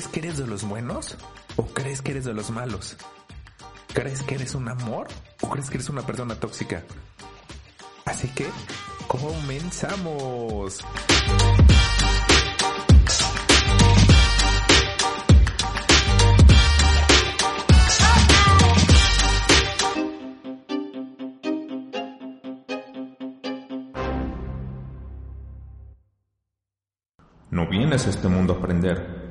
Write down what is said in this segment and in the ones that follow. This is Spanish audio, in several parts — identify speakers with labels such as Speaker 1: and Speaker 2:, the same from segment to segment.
Speaker 1: ¿Crees que eres de los buenos o crees que eres de los malos? ¿Crees que eres un amor o crees que eres una persona tóxica? Así que comenzamos.
Speaker 2: No vienes a este mundo a aprender,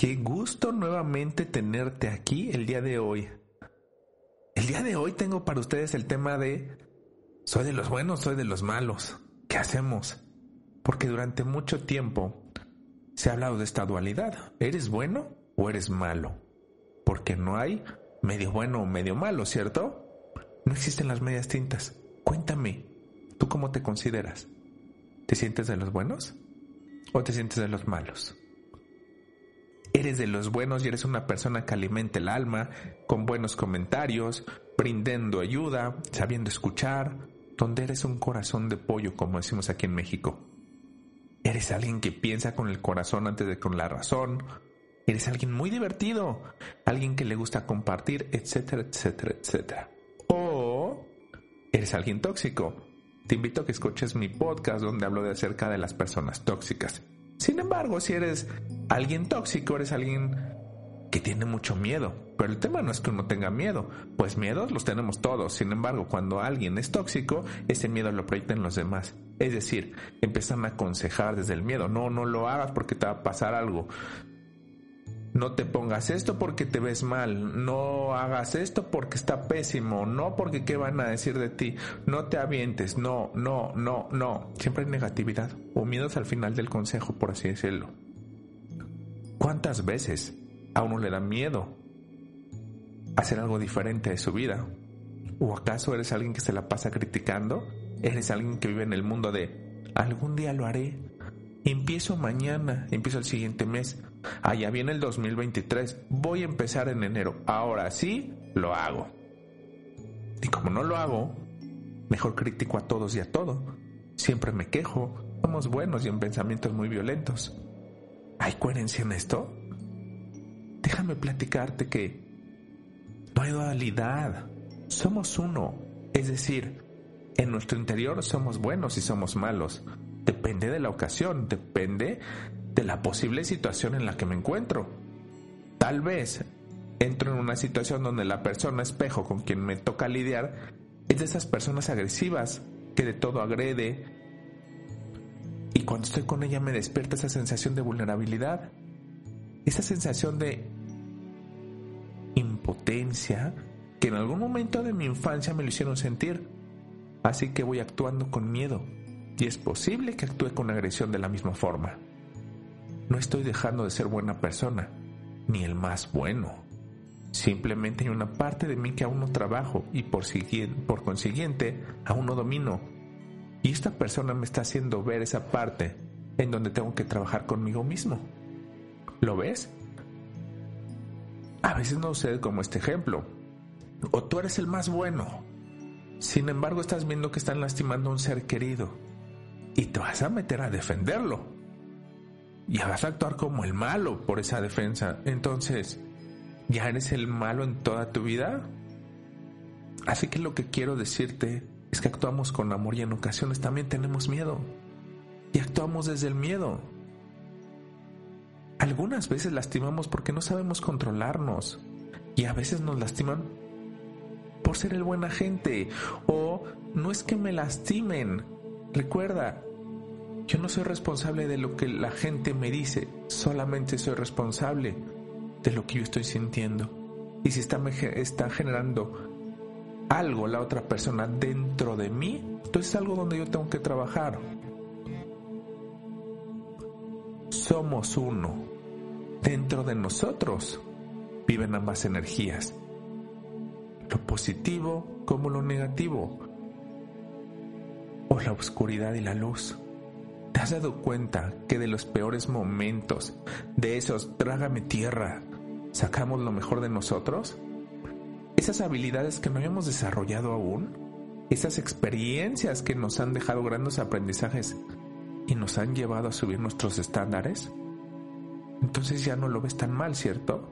Speaker 1: Qué gusto nuevamente tenerte aquí el día de hoy. El día de hoy tengo para ustedes el tema de soy de los buenos, soy de los malos. ¿Qué hacemos? Porque durante mucho tiempo se ha hablado de esta dualidad. ¿Eres bueno o eres malo? Porque no hay medio bueno o medio malo, ¿cierto? No existen las medias tintas. Cuéntame, ¿tú cómo te consideras? ¿Te sientes de los buenos o te sientes de los malos? ¿Eres de los buenos y eres una persona que alimenta el alma, con buenos comentarios, brindando ayuda, sabiendo escuchar, donde eres un corazón de pollo, como decimos aquí en México? ¿Eres alguien que piensa con el corazón antes de con la razón? Eres alguien muy divertido, alguien que le gusta compartir, etcétera, etcétera, etcétera. Eres alguien tóxico. Te invito a que escuches mi podcast donde hablo de acerca de las personas tóxicas. Sin embargo, si eres alguien tóxico, eres alguien que tiene mucho miedo. Pero el tema no es que uno tenga miedo, pues miedos los tenemos todos. Sin embargo, cuando alguien es tóxico, ese miedo lo proyectan los demás. Es decir, empiezan a aconsejar desde el miedo. No, no lo hagas porque te va a pasar algo. No te pongas esto porque te ves mal, no hagas esto porque está pésimo, no porque qué van a decir de ti, no te avientes, no, no, no, no. Siempre hay negatividad o miedos al final del consejo, por así decirlo. ¿Cuántas veces a uno le da miedo hacer algo diferente de su vida? ¿O acaso eres alguien que se la pasa criticando? ¿Eres alguien que vive en el mundo de algún día lo haré? Empiezo mañana, empiezo el siguiente mes. Allá viene el 2023. Voy a empezar en enero. Ahora sí, lo hago. Y como no lo hago, mejor critico a todos y a todo. Siempre me quejo. Somos buenos y en pensamientos muy violentos. ¿Hay coherencia en esto? Déjame platicarte que no hay dualidad. Somos uno. Es decir, en nuestro interior somos buenos y somos malos. Depende de la ocasión, depende de la posible situación en la que me encuentro. Tal vez entro en una situación donde la persona espejo con quien me toca lidiar es de esas personas agresivas que de todo agrede y cuando estoy con ella me despierta esa sensación de vulnerabilidad, esa sensación de impotencia que en algún momento de mi infancia me lo hicieron sentir. Así que voy actuando con miedo y es posible que actúe con agresión de la misma forma. No estoy dejando de ser buena persona, ni el más bueno. Simplemente hay una parte de mí que aún no trabajo y por, consiguiente aún no domino. Y esta persona me está haciendo ver esa parte en donde tengo que trabajar conmigo mismo. ¿Lo ves? A veces no sucede como este ejemplo. O tú eres el más bueno. Sin embargo, estás viendo que están lastimando a un ser querido y te vas a meter a defenderlo. y vas a actuar como el malo por esa defensa. Entonces, ¿ya eres el malo en toda tu vida? Así que lo que quiero decirte es que actuamos con amor y en ocasiones también tenemos miedo. Y actuamos desde el miedo. Algunas veces lastimamos porque no sabemos controlarnos. Y a veces nos lastiman por ser el buena gente. O no es que me lastimen. Recuerda, yo no soy responsable de lo que la gente me dice. Solamente soy responsable de lo que yo estoy sintiendo. Y si está, está generando algo la otra persona dentro de mí, entonces es algo donde yo tengo que trabajar. Somos uno. Dentro de nosotros viven ambas energías, lo positivo como lo negativo, o la oscuridad y la luz. ¿Te has dado cuenta que de los peores momentos, de esos trágame tierra, sacamos lo mejor de nosotros? esas habilidades que no habíamos desarrollado aún, esas experiencias que nos han dejado grandes aprendizajes y nos han llevado a subir nuestros estándares, entonces ya no lo ves tan mal, ¿cierto?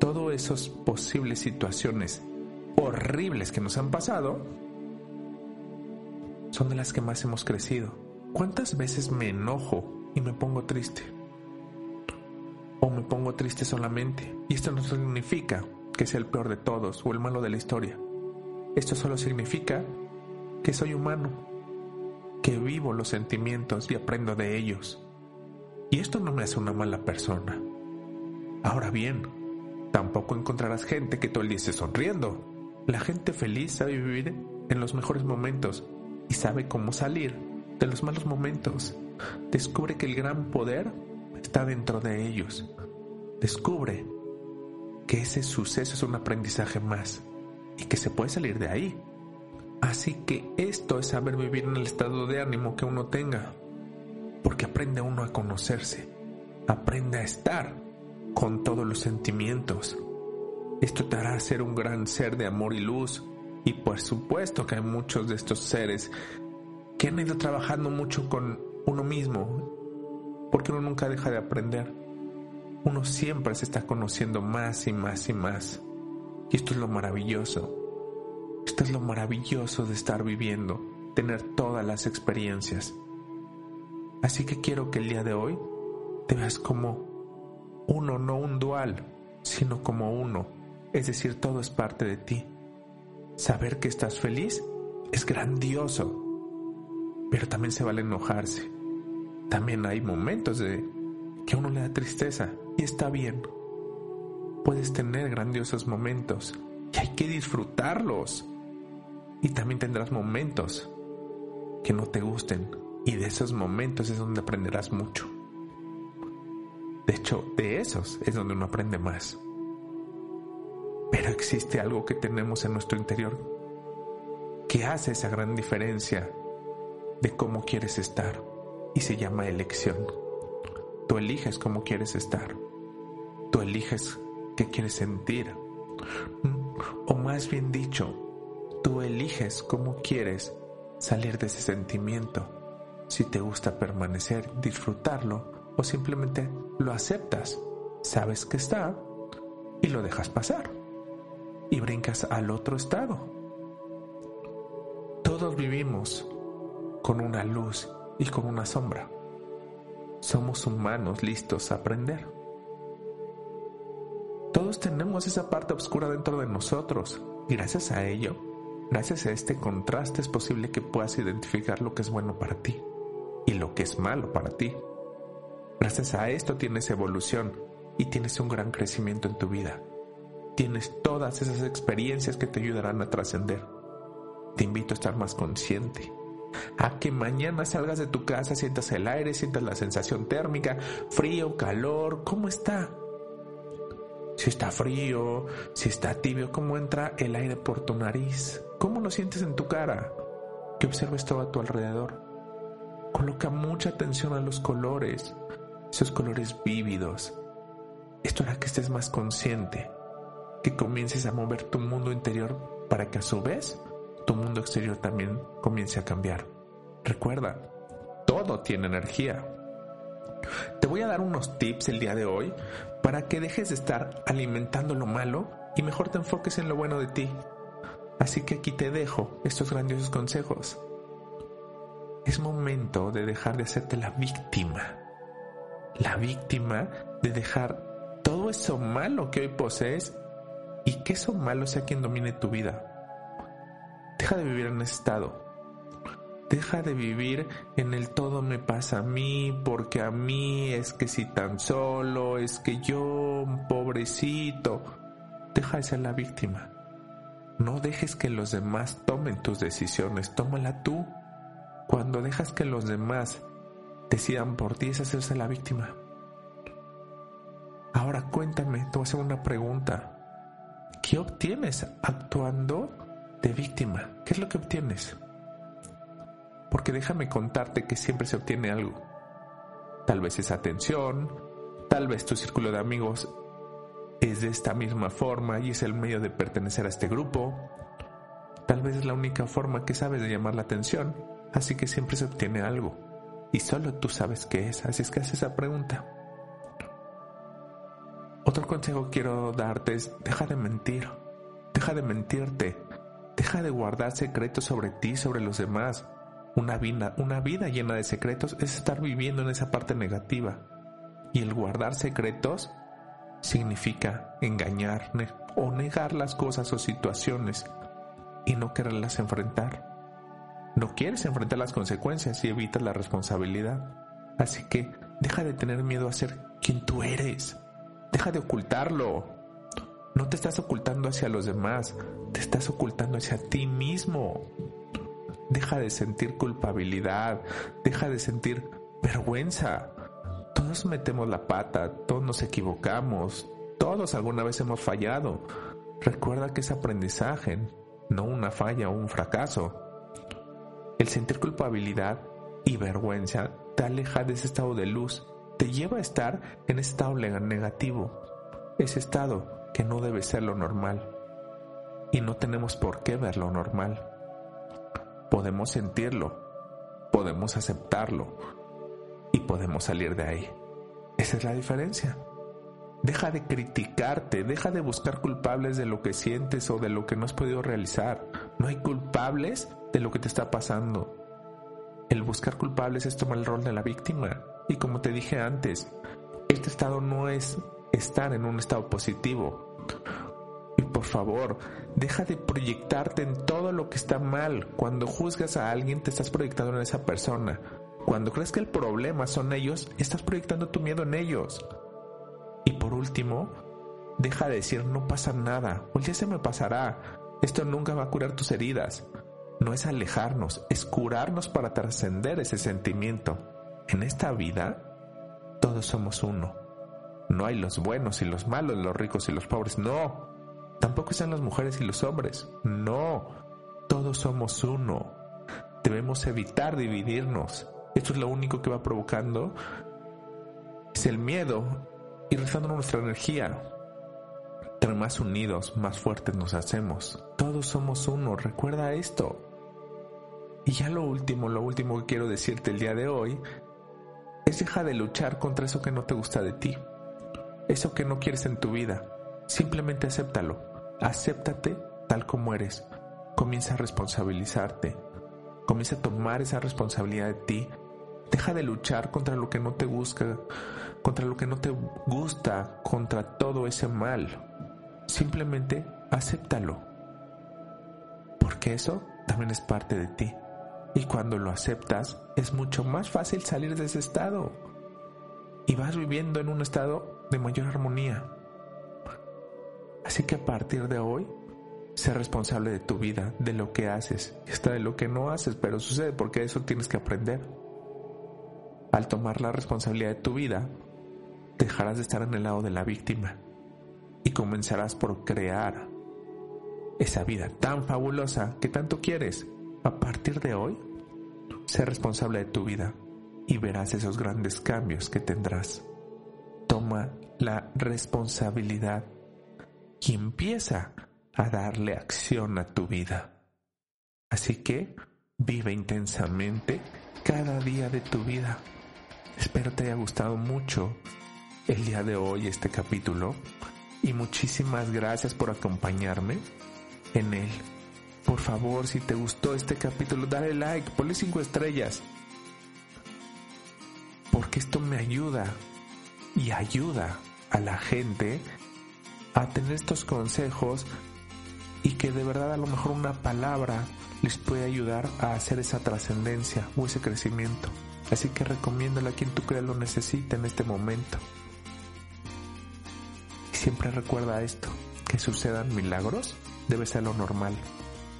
Speaker 1: Todas esas posibles situaciones horribles que nos han pasado son de las que más hemos crecido. ¿Cuántas veces me enojo y me pongo triste? O me pongo triste solamente. Y esto no significa que sea el peor de todos o el malo de la historia. Esto solo significa que soy humano, que vivo los sentimientos y aprendo de ellos. Y esto no me hace una mala persona. Ahora bien, tampoco encontrarás gente que todo el día esté sonriendo. La gente feliz sabe vivir en los mejores momentos y sabe cómo salir de los malos momentos. Descubre que el gran poder está dentro de ellos. Descubre que ese suceso es un aprendizaje más y que se puede salir de ahí. Así que esto es saber vivir en el estado de ánimo que uno tenga, porque aprende uno a conocerse, aprende a estar con todos los sentimientos. Esto te hará ser un gran ser de amor y luz, y por supuesto que hay muchos de estos seres que han ido trabajando mucho con uno mismo, porque uno nunca deja de aprender uno siempre se está conociendo más y más y más. Y esto es lo maravilloso. Esto es lo maravilloso de estar viviendo, tener todas las experiencias. Así que quiero que el día de hoy te veas como uno, no un dual, sino como uno. Es decir, todo es parte de ti. Saber que estás feliz es grandioso, pero también se vale enojarse. También hay momentos de que a uno le da tristeza y está bien. Puedes tener grandiosos momentos y hay que disfrutarlos. Y también tendrás momentos que no te gusten y de esos momentos es donde aprenderás mucho. De hecho, de esos es donde uno aprende más. Pero existe algo que tenemos en nuestro interior que hace esa gran diferencia de cómo quieres estar y se llama elección. Tú eliges cómo quieres estar. Tú eliges qué quieres sentir. O más bien dicho, tú eliges cómo quieres salir de ese sentimiento. Si te gusta permanecer, disfrutarlo o simplemente lo aceptas, sabes que está y lo dejas pasar y brincas al otro estado. Todos vivimos con una luz y con una sombra somos humanos listos a aprender. Todos tenemos esa parte oscura dentro de nosotros gracias a ello, gracias a este contraste es posible que puedas identificar lo que es bueno para ti y lo que es malo para ti. Gracias a esto tienes evolución y tienes un gran crecimiento en tu vida. Tienes todas esas experiencias que te ayudarán a trascender. Te invito a estar más consciente, a que mañana salgas de tu casa, sientas el aire, sientas la sensación térmica, frío, calor, ¿cómo está? Si está frío, si está tibio, ¿cómo entra el aire por tu nariz? ¿Cómo lo sientes en tu cara? Que observes todo a tu alrededor. Coloca mucha atención a los colores, esos colores vívidos. Esto hará que estés más consciente, que comiences a mover tu mundo interior para que a su vez tu mundo exterior también comience a cambiar. Recuerda, todo tiene energía. Te voy a dar unos tips el día de hoy para que dejes de estar alimentando lo malo y mejor te enfoques en lo bueno de ti. Así que aquí te dejo estos grandiosos consejos. Es momento de dejar de hacerte la víctima. La víctima de dejar todo eso malo que hoy posees y que eso malo sea quien domine tu vida. Deja de vivir en estado. Deja de vivir en el todo me pasa a mí, porque a mí es que si tan solo, es que yo, pobrecito. Deja de ser la víctima. No dejes que los demás tomen tus decisiones, tómala tú. Cuando dejas que los demás decidan por ti es hacerse la víctima. Ahora cuéntame, te voy a hacer una pregunta. ¿Qué obtienes actuando de víctima? ¿Qué es lo que obtienes? Porque déjame contarte que siempre se obtiene algo. Tal vez es atención, tal vez tu círculo de amigos es de esta misma forma y es el medio de pertenecer a este grupo. Tal vez es la única forma que sabes de llamar la atención, así que siempre se obtiene algo. Y solo tú sabes qué es, así es que haces esa pregunta. Otro consejo quiero darte es deja de mentir, deja de mentirte, deja de guardar secretos sobre ti, sobre los demás. Una vida, una vida llena de secretos es estar viviendo en esa parte negativa. Y el guardar secretos significa engañar o negar las cosas o situaciones y no quererlas enfrentar. No quieres enfrentar las consecuencias y evitas la responsabilidad. Así que deja de tener miedo a ser quien tú eres. Deja de ocultarlo. No te estás ocultando hacia los demás, te estás ocultando hacia ti mismo. Deja de sentir culpabilidad, deja de sentir vergüenza. Todos metemos la pata, todos nos equivocamos, todos alguna vez hemos fallado. Recuerda que es aprendizaje, no una falla o un fracaso. El sentir culpabilidad y vergüenza te aleja de ese estado de luz, te lleva a estar en ese estado negativo, ese estado que no debe ser lo normal. Y no tenemos por qué ver lo normal podemos sentirlo, podemos aceptarlo y podemos salir de ahí. Esa es la diferencia. Deja de criticarte, deja de buscar culpables de lo que sientes o de lo que no has podido realizar. No hay culpables de lo que te está pasando. El buscar culpables es tomar el rol de la víctima. Y como te dije antes, este estado no es estar en un estado positivo por favor, deja de proyectarte en todo lo que está mal. Cuando juzgas a alguien, te estás proyectando en esa persona. Cuando crees que el problema son ellos, estás proyectando tu miedo en ellos. Y por último, deja de decir no pasa nada, o ya se me pasará. Esto nunca va a curar tus heridas. No es alejarnos, es curarnos para trascender ese sentimiento. En esta vida, todos somos uno. No hay los buenos y los malos, los ricos y los pobres, no. Tampoco están las mujeres y los hombres. No, todos somos uno. Debemos evitar dividirnos. Esto es lo único que va provocando es el miedo y rezando nuestra energía. Entre más unidos, más fuertes nos hacemos. Todos somos uno, recuerda esto. Y ya lo último, lo último que quiero decirte el día de hoy es deja de luchar contra eso que no te gusta de ti, eso que no quieres en tu vida. Simplemente acéptalo. Acéptate tal como eres. Comienza a responsabilizarte. Comienza a tomar esa responsabilidad de ti. Deja de luchar contra lo que no te busca, contra lo que no te gusta, contra todo ese mal. Simplemente acéptalo. Porque eso también es parte de ti. Y cuando lo aceptas, es mucho más fácil salir de ese estado. Y vas viviendo en un estado de mayor armonía. Así que a partir de hoy, sé responsable de tu vida, de lo que haces hasta de lo que no haces, pero sucede porque eso tienes que aprender. Al tomar la responsabilidad de tu vida, dejarás de estar en el lado de la víctima y comenzarás por crear esa vida tan fabulosa que tanto quieres. A partir de hoy, sé responsable de tu vida y verás esos grandes cambios que tendrás. Toma la responsabilidad y empieza a darle acción a tu vida. Así que vive intensamente cada día de tu vida. Espero te haya gustado mucho el día de hoy este capítulo y muchísimas gracias por acompañarme en él. Por favor, si te gustó este capítulo, dale like, ponle cinco estrellas. Porque esto me ayuda y ayuda a la gente a tener estos consejos y que de verdad a lo mejor una palabra les puede ayudar a hacer esa trascendencia o ese crecimiento. Así que recomiéndale a quien tú creas lo necesita en este momento. Y siempre recuerda esto, que sucedan milagros debe ser lo normal.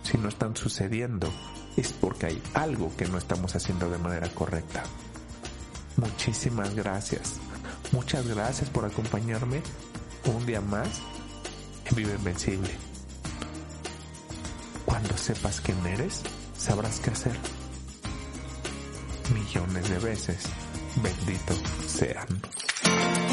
Speaker 1: Si no están sucediendo es porque hay algo que no estamos haciendo de manera correcta. Muchísimas gracias. Muchas gracias por acompañarme un día más en Vive Invencible. Cuando sepas quién eres, sabrás qué hacer. Millones de veces, bendito sean.